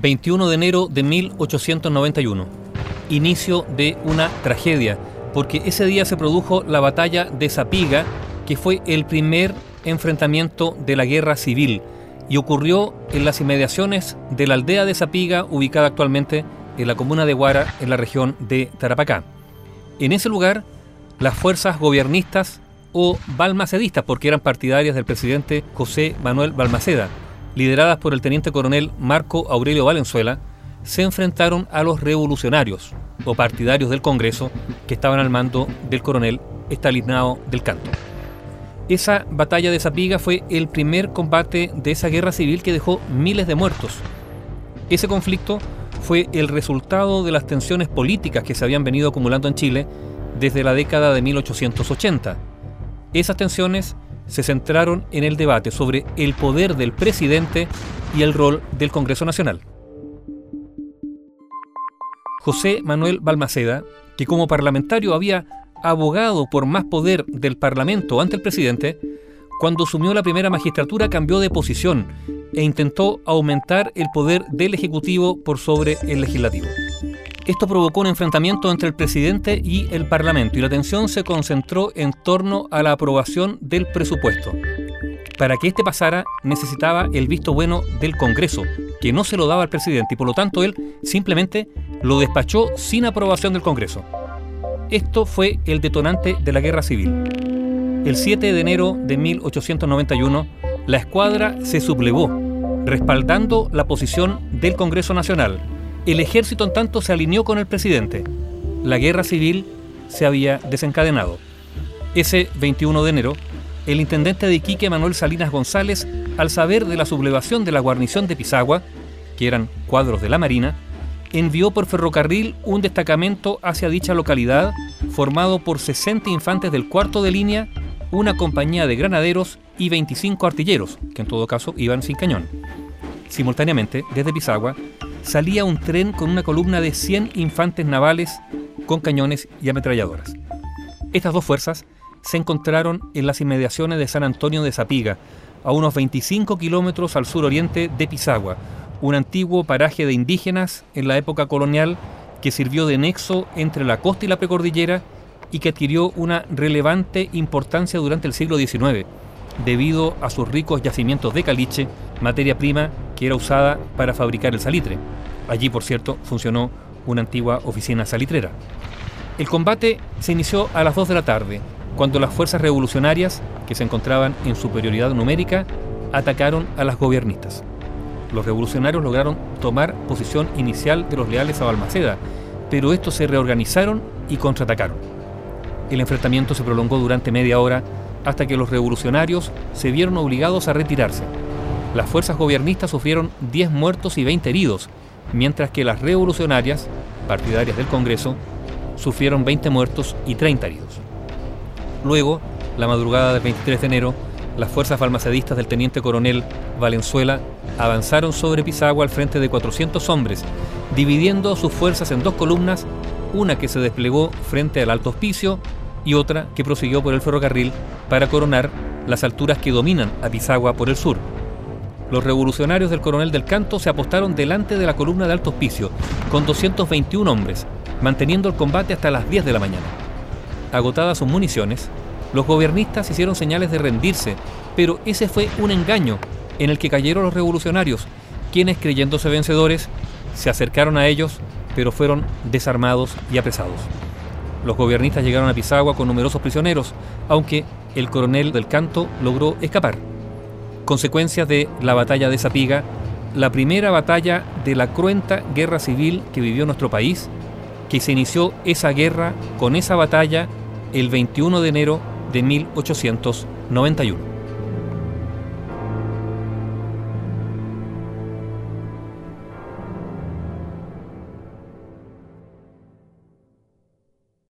21 de enero de 1891, inicio de una tragedia, porque ese día se produjo la batalla de Zapiga, que fue el primer enfrentamiento de la guerra civil y ocurrió en las inmediaciones de la aldea de Zapiga, ubicada actualmente en la comuna de Guara, en la región de Tarapacá. En ese lugar, las fuerzas gobiernistas o balmacedistas, porque eran partidarias del presidente José Manuel Balmaceda, lideradas por el teniente coronel Marco Aurelio Valenzuela, se enfrentaron a los revolucionarios o partidarios del Congreso que estaban al mando del coronel Estalinao del Canto. Esa batalla de Zapiga fue el primer combate de esa guerra civil que dejó miles de muertos. Ese conflicto fue el resultado de las tensiones políticas que se habían venido acumulando en Chile desde la década de 1880. Esas tensiones se centraron en el debate sobre el poder del presidente y el rol del Congreso Nacional. José Manuel Balmaceda, que como parlamentario había abogado por más poder del Parlamento ante el presidente, cuando asumió la primera magistratura cambió de posición e intentó aumentar el poder del Ejecutivo por sobre el Legislativo. Esto provocó un enfrentamiento entre el presidente y el Parlamento y la atención se concentró en torno a la aprobación del presupuesto. Para que este pasara necesitaba el visto bueno del Congreso, que no se lo daba al presidente y por lo tanto él simplemente lo despachó sin aprobación del Congreso. Esto fue el detonante de la guerra civil. El 7 de enero de 1891, la escuadra se sublevó, respaldando la posición del Congreso Nacional el ejército en tanto se alineó con el presidente. La guerra civil se había desencadenado. Ese 21 de enero, el intendente de Iquique, Manuel Salinas González, al saber de la sublevación de la guarnición de Pisagua, que eran cuadros de la Marina, envió por ferrocarril un destacamento hacia dicha localidad, formado por 60 infantes del cuarto de línea, una compañía de granaderos y 25 artilleros, que en todo caso iban sin cañón. Simultáneamente, desde Pisagua, salía un tren con una columna de 100 infantes navales con cañones y ametralladoras. Estas dos fuerzas se encontraron en las inmediaciones de San Antonio de Zapiga, a unos 25 kilómetros al suroriente de Pisagua, un antiguo paraje de indígenas en la época colonial que sirvió de nexo entre la costa y la precordillera y que adquirió una relevante importancia durante el siglo XIX, debido a sus ricos yacimientos de caliche, materia prima que era usada para fabricar el salitre. Allí, por cierto, funcionó una antigua oficina salitrera. El combate se inició a las 2 de la tarde, cuando las fuerzas revolucionarias, que se encontraban en superioridad numérica, atacaron a las gobiernistas. Los revolucionarios lograron tomar posición inicial de los leales a Balmaceda, pero estos se reorganizaron y contraatacaron. El enfrentamiento se prolongó durante media hora hasta que los revolucionarios se vieron obligados a retirarse las fuerzas gobiernistas sufrieron 10 muertos y 20 heridos, mientras que las revolucionarias, partidarias del Congreso, sufrieron 20 muertos y 30 heridos. Luego, la madrugada del 23 de enero, las fuerzas balmacedistas del teniente coronel Valenzuela avanzaron sobre Pisagua al frente de 400 hombres, dividiendo sus fuerzas en dos columnas, una que se desplegó frente al Alto Hospicio y otra que prosiguió por el ferrocarril para coronar las alturas que dominan a Pisagua por el sur. Los revolucionarios del coronel del Canto se apostaron delante de la columna de alto hospicio, con 221 hombres, manteniendo el combate hasta las 10 de la mañana. Agotadas sus municiones, los gobiernistas hicieron señales de rendirse, pero ese fue un engaño en el que cayeron los revolucionarios, quienes, creyéndose vencedores, se acercaron a ellos, pero fueron desarmados y apresados. Los gobiernistas llegaron a Pisagua con numerosos prisioneros, aunque el coronel del Canto logró escapar consecuencias de la batalla de Zapiga, la primera batalla de la cruenta guerra civil que vivió nuestro país, que se inició esa guerra con esa batalla el 21 de enero de 1891.